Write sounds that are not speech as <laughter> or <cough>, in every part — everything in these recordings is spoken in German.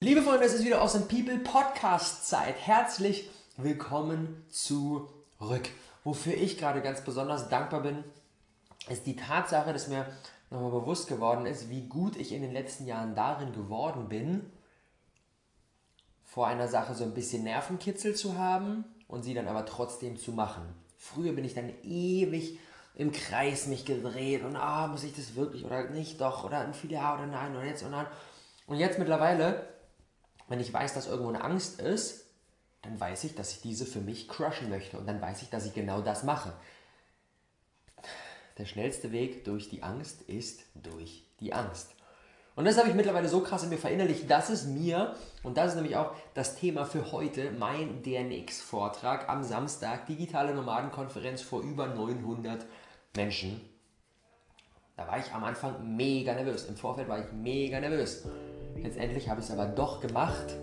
Liebe Freunde, es ist wieder Awesome People Podcast Zeit. Herzlich willkommen zurück. Wofür ich gerade ganz besonders dankbar bin, ist die Tatsache, dass mir nochmal bewusst geworden ist, wie gut ich in den letzten Jahren darin geworden bin, vor einer Sache so ein bisschen Nervenkitzel zu haben und sie dann aber trotzdem zu machen. Früher bin ich dann ewig im Kreis mich gedreht und ah, muss ich das wirklich oder nicht doch oder ein Ja oder nein oder jetzt und nein. Und jetzt mittlerweile wenn ich weiß, dass irgendwo eine Angst ist, dann weiß ich, dass ich diese für mich crushen möchte. Und dann weiß ich, dass ich genau das mache. Der schnellste Weg durch die Angst ist durch die Angst. Und das habe ich mittlerweile so krass in mir verinnerlicht, dass es mir, und das ist nämlich auch das Thema für heute, mein DNX-Vortrag am Samstag, digitale Nomadenkonferenz vor über 900 Menschen. Da war ich am Anfang mega nervös. Im Vorfeld war ich mega nervös. Letztendlich habe ich es aber doch gemacht.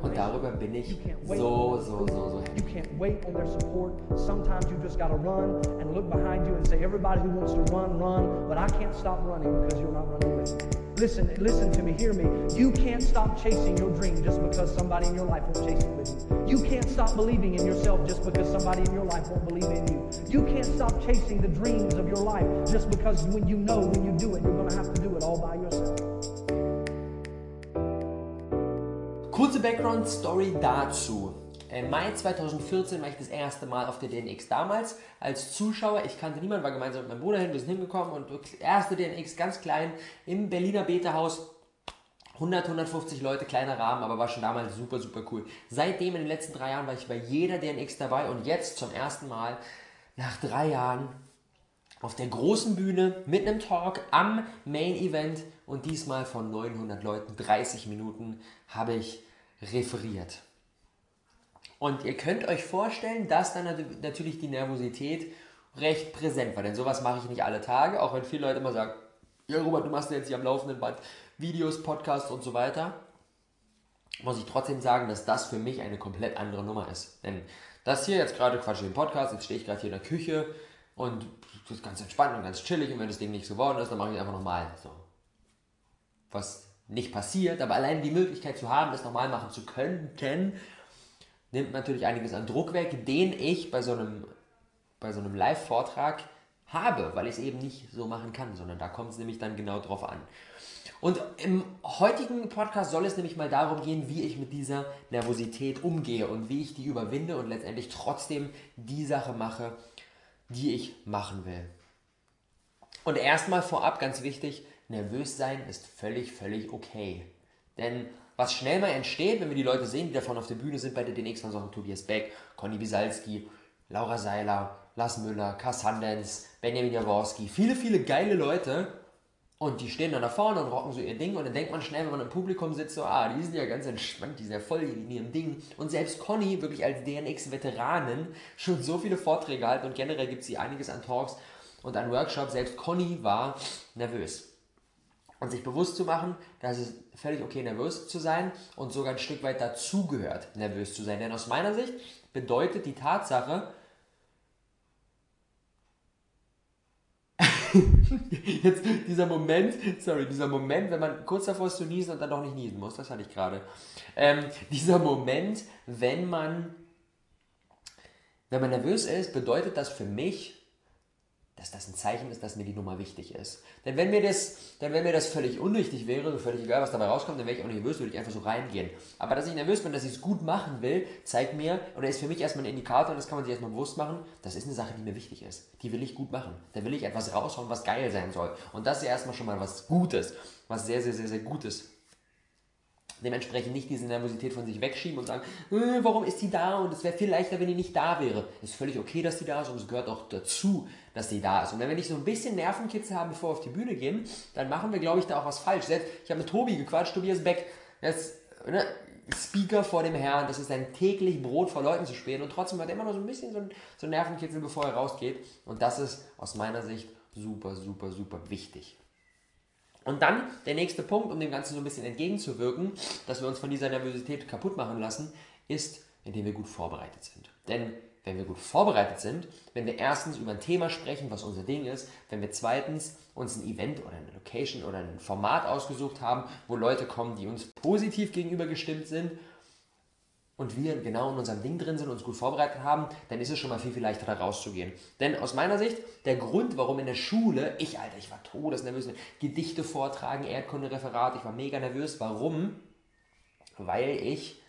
Und darüber bin ich so, so, so, so happy. You can't wait on their support. Sometimes you just gotta run and look behind you and say, everybody who wants to run, run. But I can't stop running because you're not running with me. Listen, listen to me, hear me. You can't stop chasing your dream just because somebody in your life won't chase it with you. You can't stop believing in yourself just because somebody in your life won't believe in you. You can't stop chasing the dreams of your life just because when you know when you do it, you're going to have to do it all by Kurze Background-Story dazu. Im Mai 2014 war ich das erste Mal auf der DNX. Damals als Zuschauer, ich kannte niemanden, war gemeinsam mit meinem Bruder hin, wir sind hingekommen und erste DNX ganz klein im Berliner Beta-Haus. 100, 150 Leute, kleiner Rahmen, aber war schon damals super, super cool. Seitdem in den letzten drei Jahren war ich bei jeder DNX dabei und jetzt zum ersten Mal nach drei Jahren auf der großen Bühne mit einem Talk am Main Event und diesmal von 900 Leuten, 30 Minuten, habe ich referiert. Und ihr könnt euch vorstellen, dass dann natürlich die Nervosität recht präsent war. Denn sowas mache ich nicht alle Tage, auch wenn viele Leute immer sagen, ja Robert, du machst jetzt hier am laufenden Band Videos, Podcasts und so weiter. Muss ich trotzdem sagen, dass das für mich eine komplett andere Nummer ist. Denn das hier jetzt gerade Quatsch im Podcast, jetzt stehe ich gerade hier in der Küche und das ist ganz entspannt und ganz chillig und wenn das Ding nicht so geworden ist, dann mache ich es einfach nochmal. So. Was nicht passiert, aber allein die Möglichkeit zu haben, das nochmal machen zu können, nimmt natürlich einiges an Druck weg, den ich bei so einem, bei so einem Live-Vortrag habe, weil ich es eben nicht so machen kann, sondern da kommt es nämlich dann genau drauf an. Und im heutigen Podcast soll es nämlich mal darum gehen, wie ich mit dieser Nervosität umgehe und wie ich die überwinde und letztendlich trotzdem die Sache mache, die ich machen will. Und erstmal vorab ganz wichtig, nervös sein ist völlig, völlig okay. Denn was schnell mal entsteht, wenn wir die Leute sehen, die davon auf der Bühne sind, bei der DNX von Sachen Tobias Beck, Conny Bisalski, Laura Seiler, Lars Müller, Cass Handens, Benjamin Jaworski, viele, viele geile Leute und die stehen dann da vorne und rocken so ihr Ding und dann denkt man schnell, wenn man im Publikum sitzt, so, ah, die sind ja ganz entspannt, die sind ja voll in ihrem Ding. Und selbst Conny, wirklich als DNX-Veteranin, schon so viele Vorträge halten und generell gibt sie einiges an Talks und an Workshops. Selbst Conny war nervös und sich bewusst zu machen, dass es völlig okay nervös zu sein und sogar ein Stück weit dazugehört, nervös zu sein. Denn aus meiner Sicht bedeutet die Tatsache, <laughs> jetzt dieser Moment, sorry, dieser Moment, wenn man kurz davor ist zu niesen und dann doch nicht niesen muss, das hatte ich gerade. Ähm, dieser Moment, wenn man, wenn man nervös ist, bedeutet das für mich, dass das ein Zeichen ist, dass mir die Nummer wichtig ist. Denn wenn mir das, denn wenn mir das völlig unwichtig wäre, völlig egal, was dabei rauskommt, dann wäre ich auch nervös, würde ich einfach so reingehen. Aber dass ich nervös bin, dass ich es gut machen will, zeigt mir, oder ist für mich erstmal ein Indikator, und das kann man sich erstmal bewusst machen, das ist eine Sache, die mir wichtig ist. Die will ich gut machen. Da will ich etwas raushauen, was geil sein soll. Und das ist ja erstmal schon mal was Gutes. Was sehr, sehr, sehr, sehr Gutes. Dementsprechend nicht diese Nervosität von sich wegschieben und sagen, äh, warum ist die da und es wäre viel leichter, wenn die nicht da wäre. Es ist völlig okay, dass die da ist und es gehört auch dazu, dass die da ist. Und wenn wir nicht so ein bisschen Nervenkitzel haben, bevor wir auf die Bühne gehen, dann machen wir, glaube ich, da auch was falsch. Selbst, ich habe mit Tobi gequatscht, Tobias Beck, ist ne, Speaker vor dem Herrn, das ist sein täglich Brot vor Leuten zu spielen und trotzdem hat er immer noch so ein bisschen so ein, so ein Nervenkitzel, bevor er rausgeht. Und das ist aus meiner Sicht super, super, super wichtig. Und dann der nächste Punkt, um dem Ganzen so ein bisschen entgegenzuwirken, dass wir uns von dieser Nervosität kaputt machen lassen, ist, indem wir gut vorbereitet sind. Denn wenn wir gut vorbereitet sind, wenn wir erstens über ein Thema sprechen, was unser Ding ist, wenn wir zweitens uns ein Event oder eine Location oder ein Format ausgesucht haben, wo Leute kommen, die uns positiv gegenüber gestimmt sind und wir genau in unserem Ding drin sind und uns gut vorbereitet haben, dann ist es schon mal viel, viel leichter da rauszugehen. Denn aus meiner Sicht, der Grund, warum in der Schule, ich, Alter, ich war todesnervös, Gedichte vortragen, Erdkunde-Referat, ich war mega nervös. Warum? Weil ich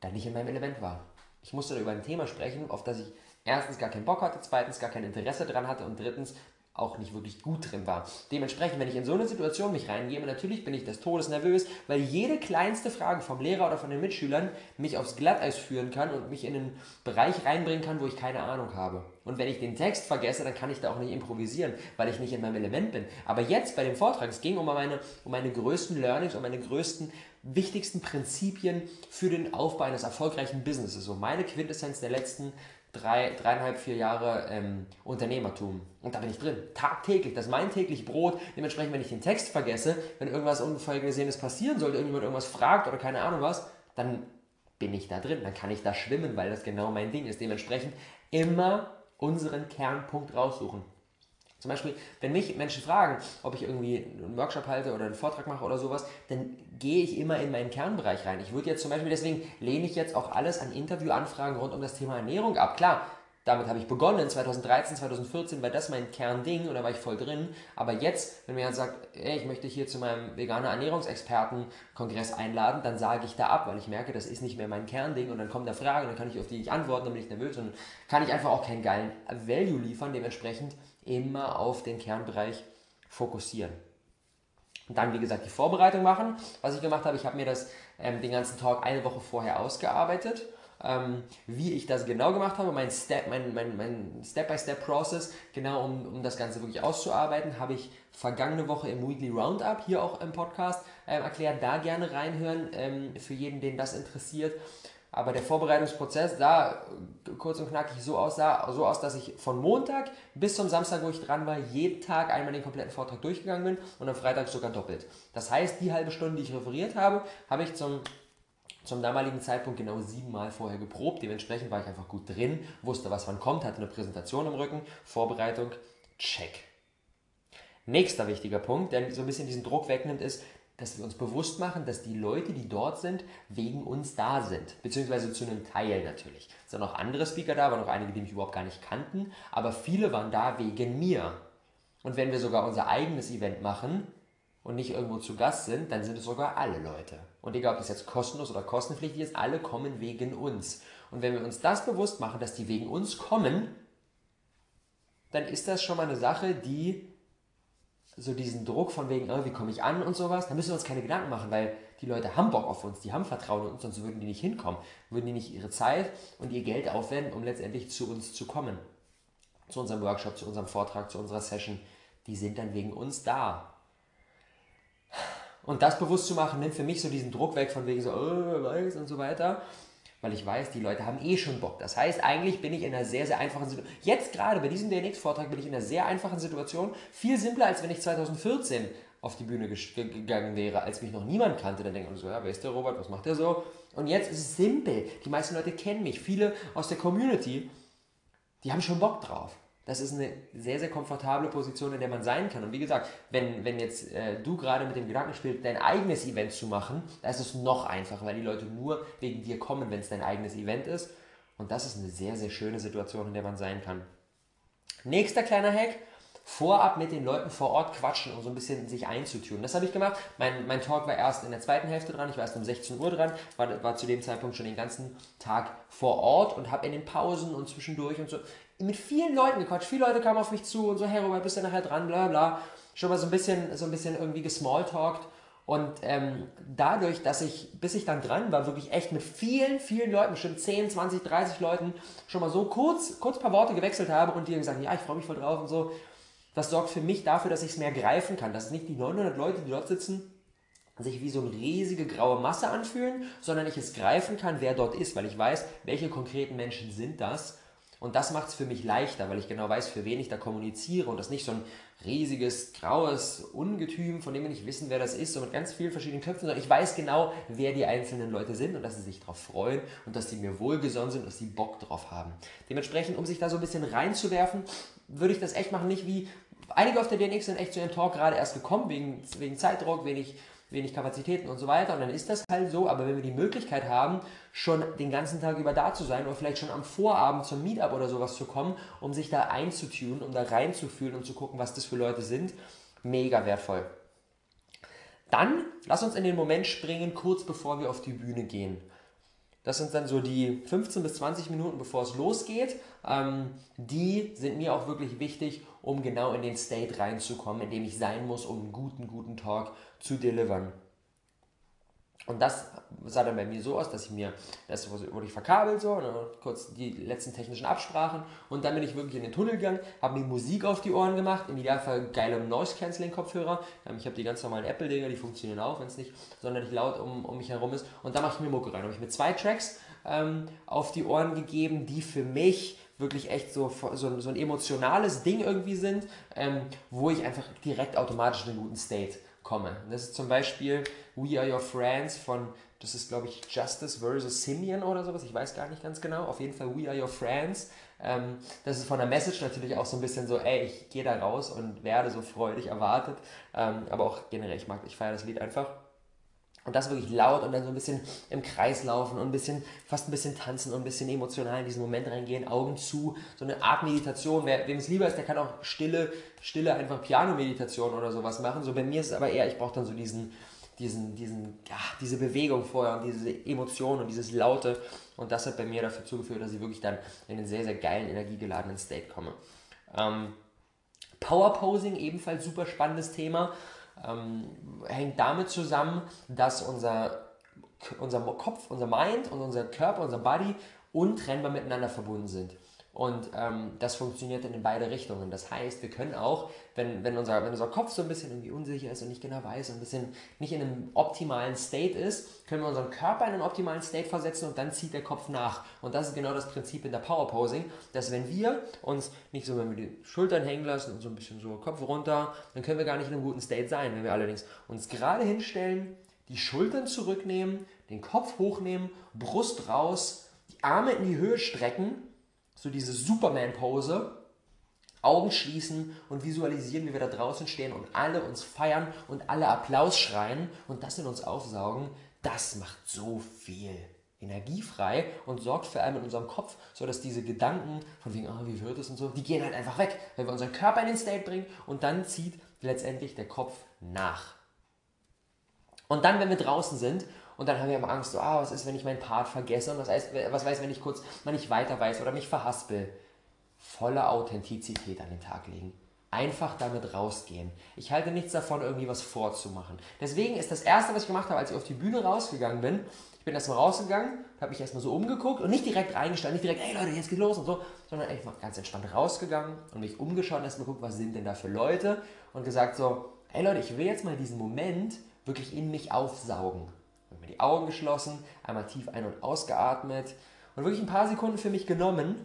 da nicht in meinem Element war. Ich musste da über ein Thema sprechen, auf das ich erstens gar keinen Bock hatte, zweitens gar kein Interesse dran hatte und drittens auch nicht wirklich gut drin war. Dementsprechend, wenn ich in so eine Situation mich reingebe, natürlich bin ich des Todes nervös, weil jede kleinste Frage vom Lehrer oder von den Mitschülern mich aufs Glatteis führen kann und mich in einen Bereich reinbringen kann, wo ich keine Ahnung habe. Und wenn ich den Text vergesse, dann kann ich da auch nicht improvisieren, weil ich nicht in meinem Element bin. Aber jetzt bei dem Vortrag, es ging um meine, um meine größten Learnings, um meine größten, wichtigsten Prinzipien für den Aufbau eines erfolgreichen Businesses. So meine Quintessenz der letzten drei, dreieinhalb, vier Jahre ähm, Unternehmertum. Und da bin ich drin. Tagtäglich. Das ist mein täglich Brot. Dementsprechend, wenn ich den Text vergesse, wenn irgendwas Unvorhergesehenes passieren sollte, irgendjemand irgendwas fragt oder keine Ahnung was, dann bin ich da drin. Dann kann ich da schwimmen, weil das genau mein Ding ist. Dementsprechend immer unseren Kernpunkt raussuchen. Zum Beispiel, wenn mich Menschen fragen, ob ich irgendwie einen Workshop halte oder einen Vortrag mache oder sowas, dann gehe ich immer in meinen Kernbereich rein. Ich würde jetzt zum Beispiel, deswegen lehne ich jetzt auch alles an Interviewanfragen rund um das Thema Ernährung ab. Klar, damit habe ich begonnen, 2013, 2014 war das mein Kernding und da war ich voll drin. Aber jetzt, wenn mir jemand sagt, ey, ich möchte hier zu meinem veganer Ernährungsexperten-Kongress einladen, dann sage ich da ab, weil ich merke, das ist nicht mehr mein Kernding und dann kommt eine Frage, dann kann ich auf die nicht antworten, dann bin ich nervös und kann ich einfach auch keinen geilen Value liefern. Dementsprechend immer auf den Kernbereich fokussieren. Und dann, wie gesagt, die Vorbereitung machen. Was ich gemacht habe, ich habe mir das ähm, den ganzen Talk eine Woche vorher ausgearbeitet. Ähm, wie ich das genau gemacht habe, mein Step, mein, mein, mein Step-by-Step-Process, genau um, um das Ganze wirklich auszuarbeiten, habe ich vergangene Woche im Weekly Roundup, hier auch im Podcast, ähm, erklärt. Da gerne reinhören, ähm, für jeden, den das interessiert. Aber der Vorbereitungsprozess sah kurz und knackig so aus, so aus, dass ich von Montag bis zum Samstag, wo ich dran war, jeden Tag einmal den kompletten Vortrag durchgegangen bin und am Freitag sogar doppelt. Das heißt, die halbe Stunde, die ich referiert habe, habe ich zum, zum damaligen Zeitpunkt genau siebenmal vorher geprobt. Dementsprechend war ich einfach gut drin, wusste, was wann kommt, hatte eine Präsentation im Rücken, Vorbereitung, check. Nächster wichtiger Punkt, der so ein bisschen diesen Druck wegnimmt, ist, dass wir uns bewusst machen, dass die Leute, die dort sind, wegen uns da sind. Beziehungsweise zu einem Teil natürlich. Es sind auch andere Speaker da, aber noch einige, die mich überhaupt gar nicht kannten. Aber viele waren da wegen mir. Und wenn wir sogar unser eigenes Event machen und nicht irgendwo zu Gast sind, dann sind es sogar alle Leute. Und egal, ob das jetzt kostenlos oder kostenpflichtig ist, alle kommen wegen uns. Und wenn wir uns das bewusst machen, dass die wegen uns kommen, dann ist das schon mal eine Sache, die so diesen Druck von wegen, oh, wie komme ich an und sowas, da müssen wir uns keine Gedanken machen, weil die Leute haben Bock auf uns, die haben Vertrauen in uns, sonst würden die nicht hinkommen, würden die nicht ihre Zeit und ihr Geld aufwenden, um letztendlich zu uns zu kommen. Zu unserem Workshop, zu unserem Vortrag, zu unserer Session. Die sind dann wegen uns da. Und das bewusst zu machen, nimmt für mich so diesen Druck weg von wegen so, oh, weiß und so weiter weil ich weiß, die Leute haben eh schon Bock. Das heißt, eigentlich bin ich in einer sehr, sehr einfachen Situation. Jetzt gerade bei diesem DNX-Vortrag bin ich in einer sehr einfachen Situation. Viel simpler, als wenn ich 2014 auf die Bühne gegangen wäre, als mich noch niemand kannte. Dann denkt man so, ja, wer ist der Robert, was macht der so? Und jetzt ist es simpel. Die meisten Leute kennen mich. Viele aus der Community, die haben schon Bock drauf das ist eine sehr, sehr komfortable Position, in der man sein kann. Und wie gesagt, wenn, wenn jetzt äh, du gerade mit dem Gedanken spielst, dein eigenes Event zu machen, da ist es noch einfacher, weil die Leute nur wegen dir kommen, wenn es dein eigenes Event ist. Und das ist eine sehr, sehr schöne Situation, in der man sein kann. Nächster kleiner Hack, vorab mit den Leuten vor Ort quatschen, um so ein bisschen sich einzutun. Das habe ich gemacht. Mein, mein Talk war erst in der zweiten Hälfte dran, ich war erst um 16 Uhr dran, war, war zu dem Zeitpunkt schon den ganzen Tag vor Ort und habe in den Pausen und zwischendurch und so mit vielen Leuten gequatscht. Viele Leute kamen auf mich zu und so, hey Robert, bist du nachher dran, bla bla. Schon mal so ein bisschen, so ein bisschen irgendwie gesmalltalkt. Und ähm, dadurch, dass ich, bis ich dann dran war, wirklich echt mit vielen, vielen Leuten, bestimmt 10, 20, 30 Leuten, schon mal so kurz, kurz ein paar Worte gewechselt habe und die haben gesagt, ja, ich freue mich voll drauf und so. Das sorgt für mich dafür, dass ich es mehr greifen kann. Dass nicht die 900 Leute, die dort sitzen, sich wie so eine riesige graue Masse anfühlen, sondern ich es greifen kann, wer dort ist, weil ich weiß, welche konkreten Menschen sind das und das macht es für mich leichter, weil ich genau weiß, für wen ich da kommuniziere und das nicht so ein riesiges, graues Ungetüm, von dem wir nicht wissen, wer das ist, so mit ganz vielen verschiedenen Köpfen, sondern ich weiß genau, wer die einzelnen Leute sind und dass sie sich darauf freuen und dass sie mir wohlgesonnen sind, dass sie Bock drauf haben. Dementsprechend, um sich da so ein bisschen reinzuwerfen, würde ich das echt machen, nicht wie einige auf der DNX sind echt zu ihrem Talk gerade erst gekommen, wegen, wegen Zeitdruck, wenig wenig Kapazitäten und so weiter. Und dann ist das halt so. Aber wenn wir die Möglichkeit haben, schon den ganzen Tag über da zu sein oder vielleicht schon am Vorabend zum Meetup oder sowas zu kommen, um sich da einzutunen, um da reinzufühlen und zu gucken, was das für Leute sind, mega wertvoll. Dann lass uns in den Moment springen, kurz bevor wir auf die Bühne gehen. Das sind dann so die 15 bis 20 Minuten, bevor es losgeht. Ähm, die sind mir auch wirklich wichtig, um genau in den State reinzukommen, in dem ich sein muss, um einen guten, guten Talk zu delivern. Und das sah dann bei mir so aus, dass ich mir, das wurde ich verkabelt so, ne, kurz die letzten technischen Absprachen und dann bin ich wirklich in den Tunnel gegangen, habe mir Musik auf die Ohren gemacht, im Idealfall geile Noise-Canceling-Kopfhörer. Ich habe die ganz normalen Apple-Dinger, die funktionieren auch, wenn es nicht sonderlich laut um, um mich herum ist. Und da mache ich mir Mucke rein. Habe ich mir zwei Tracks ähm, auf die Ohren gegeben, die für mich wirklich echt so, so, so ein emotionales Ding irgendwie sind, ähm, wo ich einfach direkt automatisch in einen guten State komme. Das ist zum Beispiel We Are Your Friends von, das ist glaube ich Justice vs. Simeon oder sowas, ich weiß gar nicht ganz genau. Auf jeden Fall We Are Your Friends. Ähm, das ist von der Message natürlich auch so ein bisschen so, ey, ich gehe da raus und werde so freudig erwartet. Ähm, aber auch generell, ich mag, ich feiere das Lied einfach. Und das wirklich laut und dann so ein bisschen im Kreis laufen und ein bisschen, fast ein bisschen tanzen und ein bisschen emotional in diesen Moment reingehen, Augen zu, so eine Art Meditation. Wer, wem es lieber ist, der kann auch stille, stille einfach Piano-Meditation oder sowas machen. So bei mir ist es aber eher, ich brauche dann so diesen, diesen, diesen, ja, diese Bewegung vorher und diese Emotion und dieses Laute. Und das hat bei mir dafür zugeführt, dass ich wirklich dann in einen sehr, sehr geilen, energiegeladenen State komme. Ähm, Power Posing, ebenfalls super spannendes Thema ähm, hängt damit zusammen, dass unser, unser Kopf, unser Mind und unser Körper, unser Body untrennbar miteinander verbunden sind. Und ähm, das funktioniert dann in beide Richtungen. Das heißt, wir können auch, wenn, wenn, unser, wenn unser Kopf so ein bisschen irgendwie unsicher ist und nicht genau weiß und ein bisschen nicht in einem optimalen State ist, können wir unseren Körper in einen optimalen State versetzen und dann zieht der Kopf nach. Und das ist genau das Prinzip in der Power Posing, dass wenn wir uns nicht so, wenn wir die Schultern hängen lassen und so ein bisschen so Kopf runter, dann können wir gar nicht in einem guten State sein. Wenn wir allerdings uns gerade hinstellen, die Schultern zurücknehmen, den Kopf hochnehmen, Brust raus, die Arme in die Höhe strecken, so diese Superman-Pose, Augen schließen und visualisieren, wie wir da draußen stehen und alle uns feiern und alle Applaus schreien und das in uns aufsaugen, das macht so viel Energie frei und sorgt vor allem in unserem Kopf, so dass diese Gedanken von wegen, oh, wie wird es und so, die gehen halt einfach weg, weil wir unseren Körper in den State bringen und dann zieht letztendlich der Kopf nach. Und dann, wenn wir draußen sind und dann haben wir immer Angst, so, ah, was ist, wenn ich meinen Part vergesse und was, heißt, was weiß, wenn ich kurz mal nicht weiter weiß oder mich verhaspel. Volle Authentizität an den Tag legen. Einfach damit rausgehen. Ich halte nichts davon, irgendwie was vorzumachen. Deswegen ist das Erste, was ich gemacht habe, als ich auf die Bühne rausgegangen bin, ich bin erstmal rausgegangen, habe mich erstmal so umgeguckt und nicht direkt reingestellt, nicht direkt, hey Leute, jetzt geht los und so, sondern einfach ganz entspannt rausgegangen und mich umgeschaut und erstmal geguckt, was sind denn da für Leute und gesagt so, hey Leute, ich will jetzt mal diesen Moment wirklich in mich aufsaugen mir die Augen geschlossen, einmal tief ein- und ausgeatmet und wirklich ein paar Sekunden für mich genommen,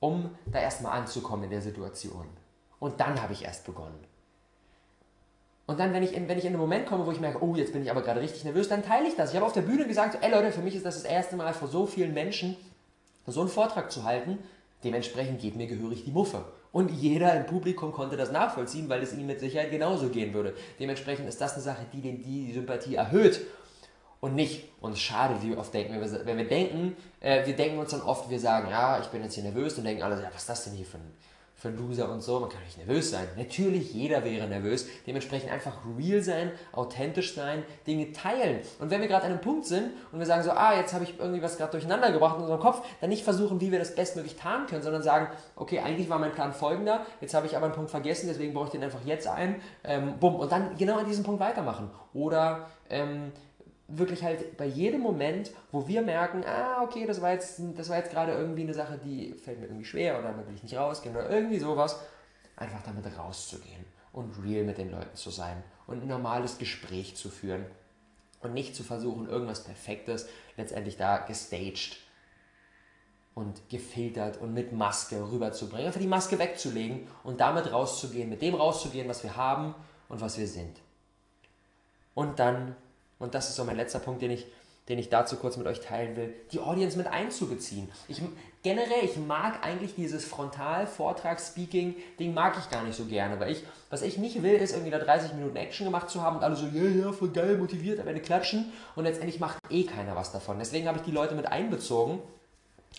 um da erstmal anzukommen in der Situation. Und dann habe ich erst begonnen. Und dann, wenn ich, in, wenn ich in einen Moment komme, wo ich merke, oh, jetzt bin ich aber gerade richtig nervös, dann teile ich das. Ich habe auf der Bühne gesagt, ey Leute, für mich ist das das erste Mal vor so vielen Menschen so einen Vortrag zu halten. Dementsprechend geht mir gehörig die Muffe. Und jeder im Publikum konnte das nachvollziehen, weil es ihm mit Sicherheit genauso gehen würde. Dementsprechend ist das eine Sache, die die, die Sympathie erhöht und nicht uns schade, wie wir oft denken. Wenn wir, wenn wir denken, äh, wir denken uns dann oft, wir sagen, ja, ich bin jetzt hier nervös und denken alle, ja, was ist das denn hier für ein, für ein Loser und so. Man kann nicht nervös sein. Natürlich, jeder wäre nervös. Dementsprechend einfach real sein, authentisch sein, Dinge teilen. Und wenn wir gerade an einem Punkt sind und wir sagen so, ah, jetzt habe ich irgendwie was gerade durcheinander gebracht in unserem Kopf, dann nicht versuchen, wie wir das bestmöglich tarnen können, sondern sagen, okay, eigentlich war mein Plan folgender, jetzt habe ich aber einen Punkt vergessen, deswegen baue ich den einfach jetzt ein. Ähm, bumm. Und dann genau an diesem Punkt weitermachen. Oder ähm, wirklich halt bei jedem Moment, wo wir merken, ah, okay, das war jetzt, das war jetzt gerade irgendwie eine Sache, die fällt mir irgendwie schwer oder da will ich nicht rausgehen oder irgendwie sowas, einfach damit rauszugehen und real mit den Leuten zu sein und ein normales Gespräch zu führen und nicht zu versuchen, irgendwas Perfektes letztendlich da gestaged und gefiltert und mit Maske rüberzubringen. Einfach die Maske wegzulegen und damit rauszugehen, mit dem rauszugehen, was wir haben und was wir sind. Und dann, und das ist so mein letzter Punkt, den ich, den ich dazu kurz mit euch teilen will, die Audience mit einzubeziehen. Ich, generell, ich mag eigentlich dieses Frontal-Vortrag-Speaking-Ding mag ich gar nicht so gerne, weil ich, was ich nicht will, ist irgendwie da 30 Minuten Action gemacht zu haben und alle so, ja, yeah, ja, voll geil, motiviert, am Ende klatschen und letztendlich macht eh keiner was davon. Deswegen habe ich die Leute mit einbezogen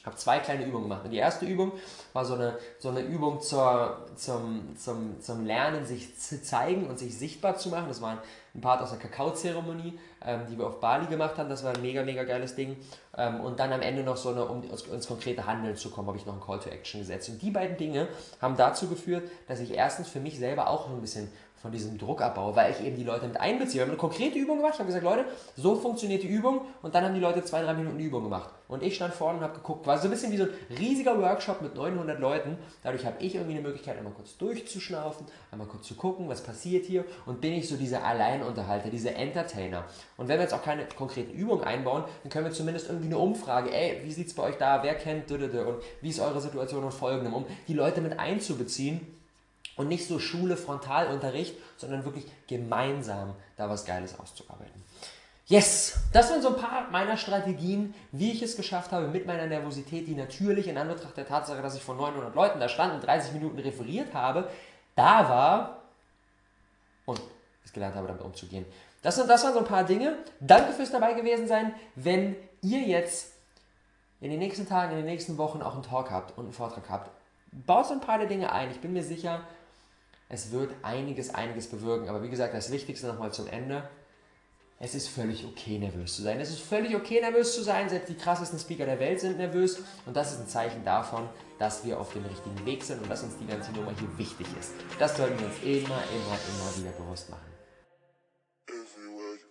habe zwei kleine Übungen gemacht. Und die erste Übung war so eine, so eine Übung zur, zum, zum, zum Lernen, sich zu zeigen und sich sichtbar zu machen. Das war ein Part aus der Kakaozeremonie, ähm, die wir auf Bali gemacht haben. Das war ein mega, mega geiles Ding. Ähm, und dann am Ende noch so eine, um ins, konkrete Handeln zu kommen, habe ich noch ein Call to Action gesetzt. Und die beiden Dinge haben dazu geführt, dass ich erstens für mich selber auch ein bisschen von diesem Druckabbau, weil ich eben die Leute mit einbeziehe. Wir haben eine konkrete Übung gemacht, ich habe gesagt, Leute, so funktioniert die Übung und dann haben die Leute zwei, drei Minuten Übung gemacht. Und ich stand vorne und habe geguckt, war so ein bisschen wie so ein riesiger Workshop mit 900 Leuten. Dadurch habe ich irgendwie eine Möglichkeit, einmal kurz durchzuschnaufen, einmal kurz zu gucken, was passiert hier und bin ich so dieser Alleinunterhalter, dieser Entertainer. Und wenn wir jetzt auch keine konkreten Übungen einbauen, dann können wir zumindest irgendwie eine Umfrage, ey, wie sieht es bei euch da, wer kennt und wie ist eure Situation und folgendem, um die Leute mit einzubeziehen und nicht so Schule, Frontalunterricht, sondern wirklich gemeinsam da was Geiles auszuarbeiten. Yes, das sind so ein paar meiner Strategien, wie ich es geschafft habe mit meiner Nervosität, die natürlich in Anbetracht der Tatsache, dass ich vor 900 Leuten da stand und 30 Minuten referiert habe, da war und es gelernt habe, damit umzugehen. Das, sind, das waren so ein paar Dinge. Danke fürs dabei gewesen sein. Wenn ihr jetzt in den nächsten Tagen, in den nächsten Wochen auch einen Talk habt und einen Vortrag habt, baut so ein paar der Dinge ein. Ich bin mir sicher, es wird einiges, einiges bewirken. Aber wie gesagt, das Wichtigste nochmal zum Ende. Es ist völlig okay, nervös zu sein. Es ist völlig okay, nervös zu sein. Selbst die krassesten Speaker der Welt sind nervös. Und das ist ein Zeichen davon, dass wir auf dem richtigen Weg sind und dass uns die ganze Nummer hier wichtig ist. Das sollten wir uns immer, immer, immer wieder bewusst machen. Everywhere